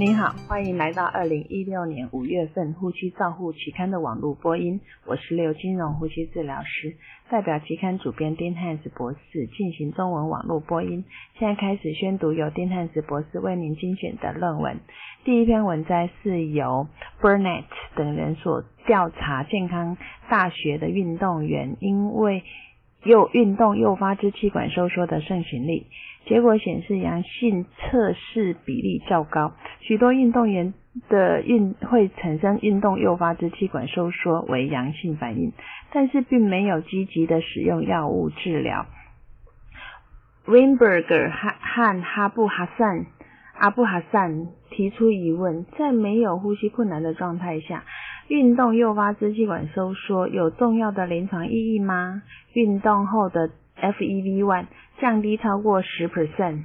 您好，欢迎来到二零一六年五月份呼吸照护期刊的网络播音。我是刘金荣呼吸治疗师，代表期刊主编丁汉斯博士进行中文网络播音。现在开始宣读由丁汉斯博士为您精选的论文。第一篇文摘是由 Burnett 等人所调查健康大学的运动员，因为又运动诱发支气管收缩的盛行率。结果显示阳性测试比例较高，许多运动员的运会产生运动诱发支气管收缩为阳性反应，但是并没有积极的使用药物治疗。Weinberger 和哈布哈散阿布哈散提出疑问：在没有呼吸困难的状态下，运动诱发支气管收缩有重要的临床意义吗？运动后的 FEV1 降低超过十 percent，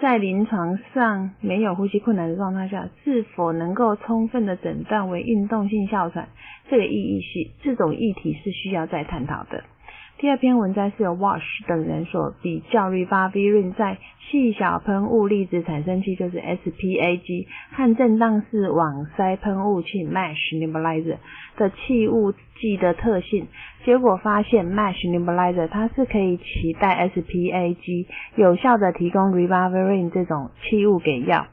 在临床上没有呼吸困难的状态下，是否能够充分的诊断为运动性哮喘？这个意义是这种议题是需要再探讨的。第二篇文章是由 Wash 等人所比较 Ribavirin 在细小喷雾粒子产生器，就是 SPAG 和震荡式网塞喷雾器 Mesh Nebulizer 的气雾剂的特性。结果发现 Mesh Nebulizer 它是可以取代 SPAG，有效的提供 Ribavirin 这种气雾给药。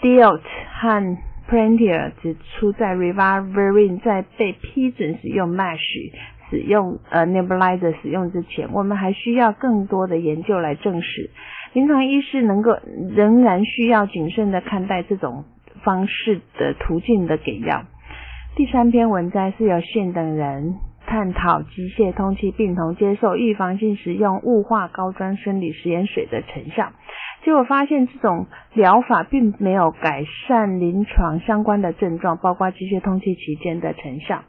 Diot 和 Prentier 指出，在 Ribavirin 在被批准使用 Mesh 使用呃 nebulizer 使用之前，我们还需要更多的研究来证实。临床医师能够仍然需要谨慎的看待这种方式的途径的给药。第三篇文摘是由现等人探讨机械通气病童接受预防性使用雾化高端生理食盐水的成效，结果发现这种疗法并没有改善临床相关的症状，包括机械通气期间的成效。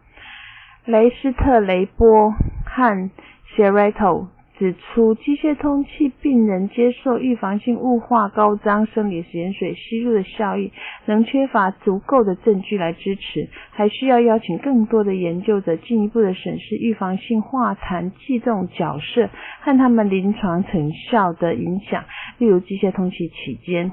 雷斯特雷波和 s h e r a t o 指出，机械通气病人接受预防性雾化高张生理盐水吸入的效益，仍缺乏足够的证据来支持，还需要邀请更多的研究者进一步的审视预防性化痰剂这种角色和他们临床成效的影响，例如机械通气期间。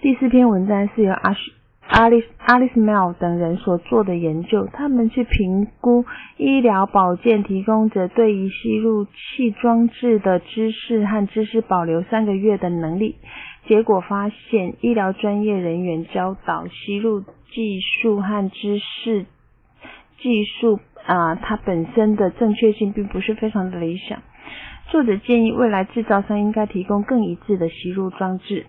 第四篇文章是由阿许。Alice Alice Mel 等人所做的研究，他们去评估医疗保健提供者对于吸入气装置的知识和知识保留三个月的能力。结果发现，医疗专业人员教导吸入技术和知识技术啊，它本身的正确性并不是非常的理想。作者建议，未来制造商应该提供更一致的吸入装置。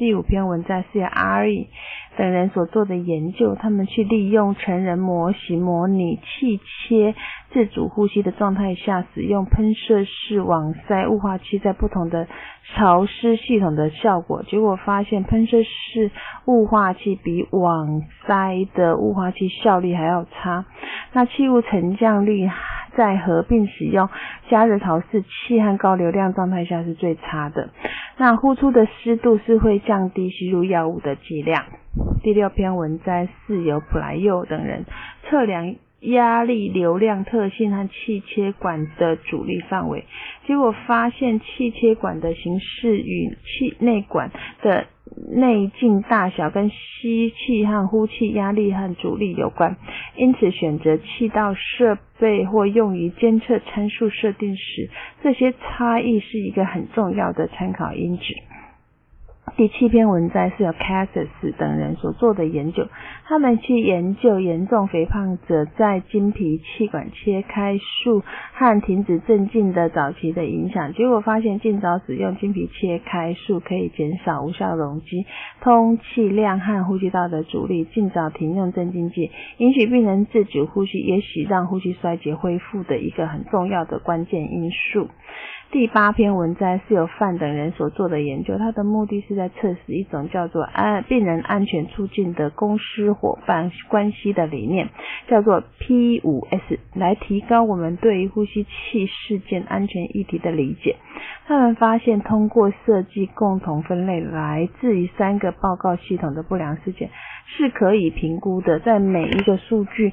第五篇文章是由 R.E 等人所做的研究，他们去利用成人模型模拟气切自主呼吸的状态下，使用喷射式网塞雾化器在不同的潮湿系统的效果。结果发现，喷射式雾化器比网塞的雾化器效率还要差。那气雾沉降率在合并使用加热陶式气和高流量状态下是最差的。那呼出的湿度是会降低吸入药物的剂量。第六篇文摘是由普莱佑等人测量压力流量特性和气切管的阻力范围，结果发现气切管的形式与气内管的内径大小跟吸气和呼气压力和阻力有关，因此选择气道设备或用于监测参数设定时，这些差异是一个很重要的参考因子。第七篇文摘是由 Cassis 等人所做的研究，他们去研究严重肥胖者在经皮气管切开术和停止镇静的早期的影响，结果发现尽早使用经皮切开术可以减少无效容积、通气量和呼吸道的阻力，尽早停用镇静剂，允许病人自主呼吸，也许让呼吸衰竭恢复的一个很重要的关键因素。第八篇文摘是由范等人所做的研究，它的目的是在测试一种叫做安病人安全促进的公司伙伴关系的理念，叫做 P 五 S，来提高我们对于呼吸器事件安全议题的理解。他们发现，通过设计共同分类来自于三个报告系统的不良事件，是可以评估的，在每一个数据。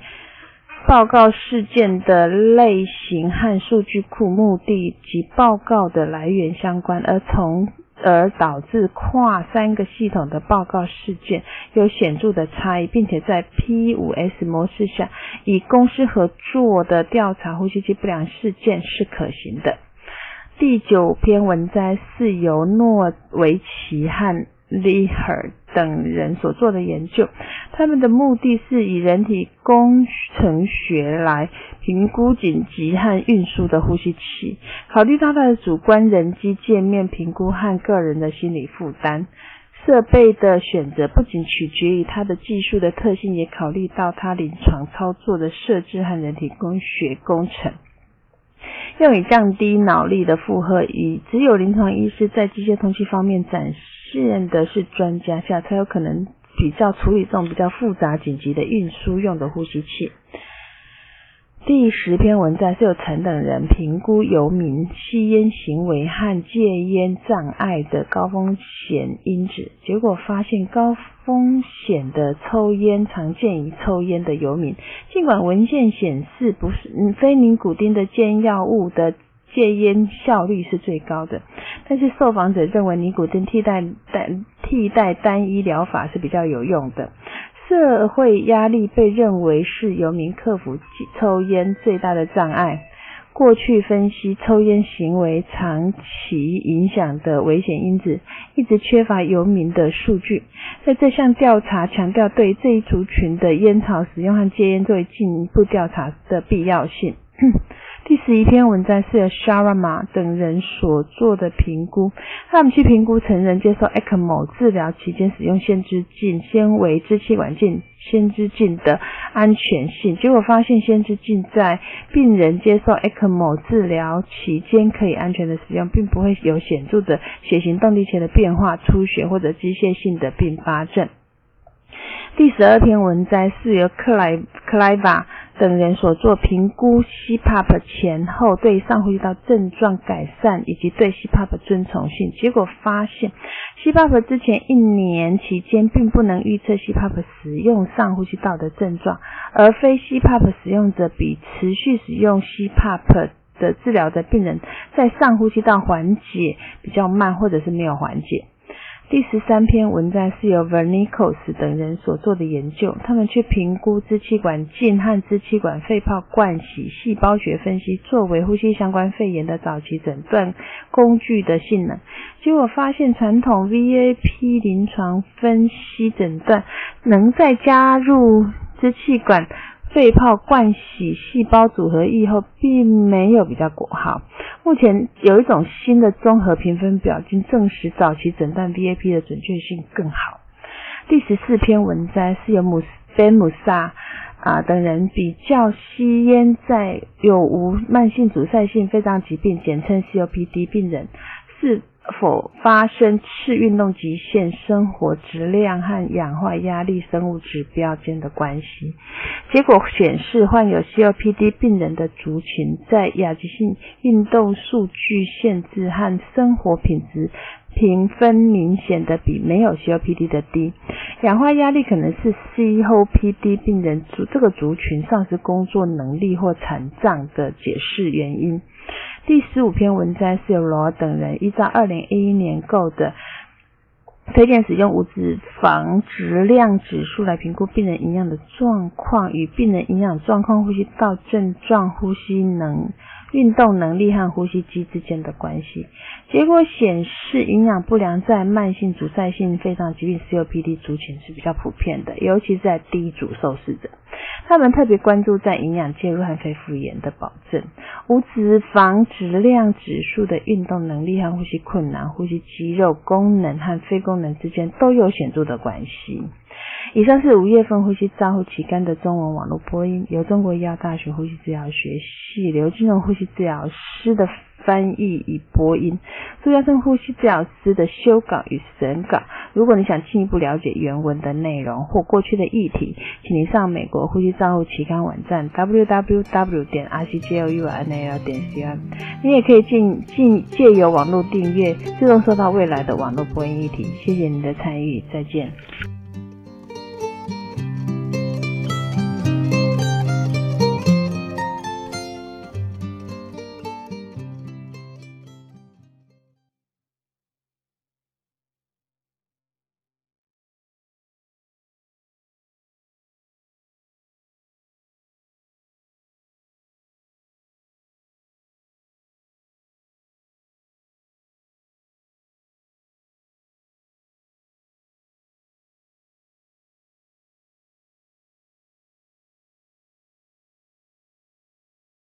报告事件的类型和数据库目的及报告的来源相关，而从而导致跨三个系统的报告事件有显著的差异，并且在 P5S 模式下，以公司合作的调查呼吸机不良事件是可行的。第九篇文摘是由诺维奇和 Leher 等人所做的研究，他们的目的是以人体工程学来评估紧急和运输的呼吸器，考虑到它的主观人机界面评估和个人的心理负担。设备的选择不仅取决于它的技术的特性，也考虑到它临床操作的设置和人体工学工程。用以降低脑力的负荷，以只有临床医师在机械通气方面展示现的是专家下，才有可能比较处理这种比较复杂紧急的运输用的呼吸器。第十篇文章是由陈等人评估游民吸烟行为和戒烟障碍的高风险因子，结果发现高风险的抽烟常见于抽烟的游民，尽管文献显示不是非尼古丁的戒药物的戒烟效率是最高的，但是受访者认为尼古丁替代单替代单一疗法是比较有用的。社会压力被认为是游民克服抽烟最大的障碍。过去分析抽烟行为长期影响的危险因子，一直缺乏游民的数据。在这项调查强调对这一族群的烟草使用和戒烟作为进一步调查的必要性。第十一篇文章是由 Sharma 等人所做的评估，他们去评估成人接受 ECMO 治疗期间使用先知镜纤维支气管镜先知镜的安全性，结果发现先知镜在病人接受 ECMO 治疗期间可以安全的使用，并不会有显著的血型动力前的变化、出血或者机械性的并发症。第十二篇文章是由克莱克莱瓦等人所做评估，CPAP 前后对上呼吸道症状改善以及对 CPAP 遵从性，结果发现，CPAP 之前一年期间并不能预测 CPAP 使用上呼吸道的症状，而非 CPAP 使用者比持续使用 CPAP 的治疗的病人在上呼吸道缓解比较慢，或者是没有缓解。第十三篇文章是由 Vernicos 等人所做的研究，他们去评估支气管镜和支气管肺泡灌洗细胞学分析作为呼吸相关肺炎的早期诊断工具的性能，结果发现传统 VAP 临床分析诊断能在加入支气管。肺泡灌洗细胞组合液后，并没有比较果好。目前有一种新的综合评分表，经证实早期诊断 VAP 的准确性更好。第十四篇文章是由姆菲姆萨啊等人比较吸烟在有无慢性阻塞性肺脏疾病（简称 COPD） 病人是。否发生次运动极限、生活质量和氧化压力生物指标间的关系。结果显示，患有 COPD 病人的族群在亚急性运动数据限制和生活品质评分明显的比没有 COPD 的低。氧化压力可能是 COPD 病人族这个族群丧失工作能力或残障的解释原因。第十五篇文章是由罗等人依照二零一一年购的推荐使用无脂肪质量指数来评估病人营养的状况与病人营养状况、呼吸道症状、呼吸能。运动能力和呼吸机之间的关系，结果显示营养不良在慢性阻塞性肺脏疾病 （COPD） 族群是比较普遍的，尤其在低组受试者。他们特别关注在营养介入和肺复原的保证。无脂肪质量指数的运动能力和呼吸困难、呼吸肌肉功能和非功能之间都有显著的关系。以上是五月份呼吸照护期刊的中文网络播音，由中国医药大学呼吸治疗学系刘金荣呼吸治疗师的翻译与播音，朱家生呼吸治疗师的修稿与审稿。如果你想进一步了解原文的内容或过去的议题，请你上美国呼吸照护期刊网站 www 点 rcjlunal 点 com。你也可以进进借由网络订阅，自动收到未来的网络播音议题。谢谢您的参与，再见。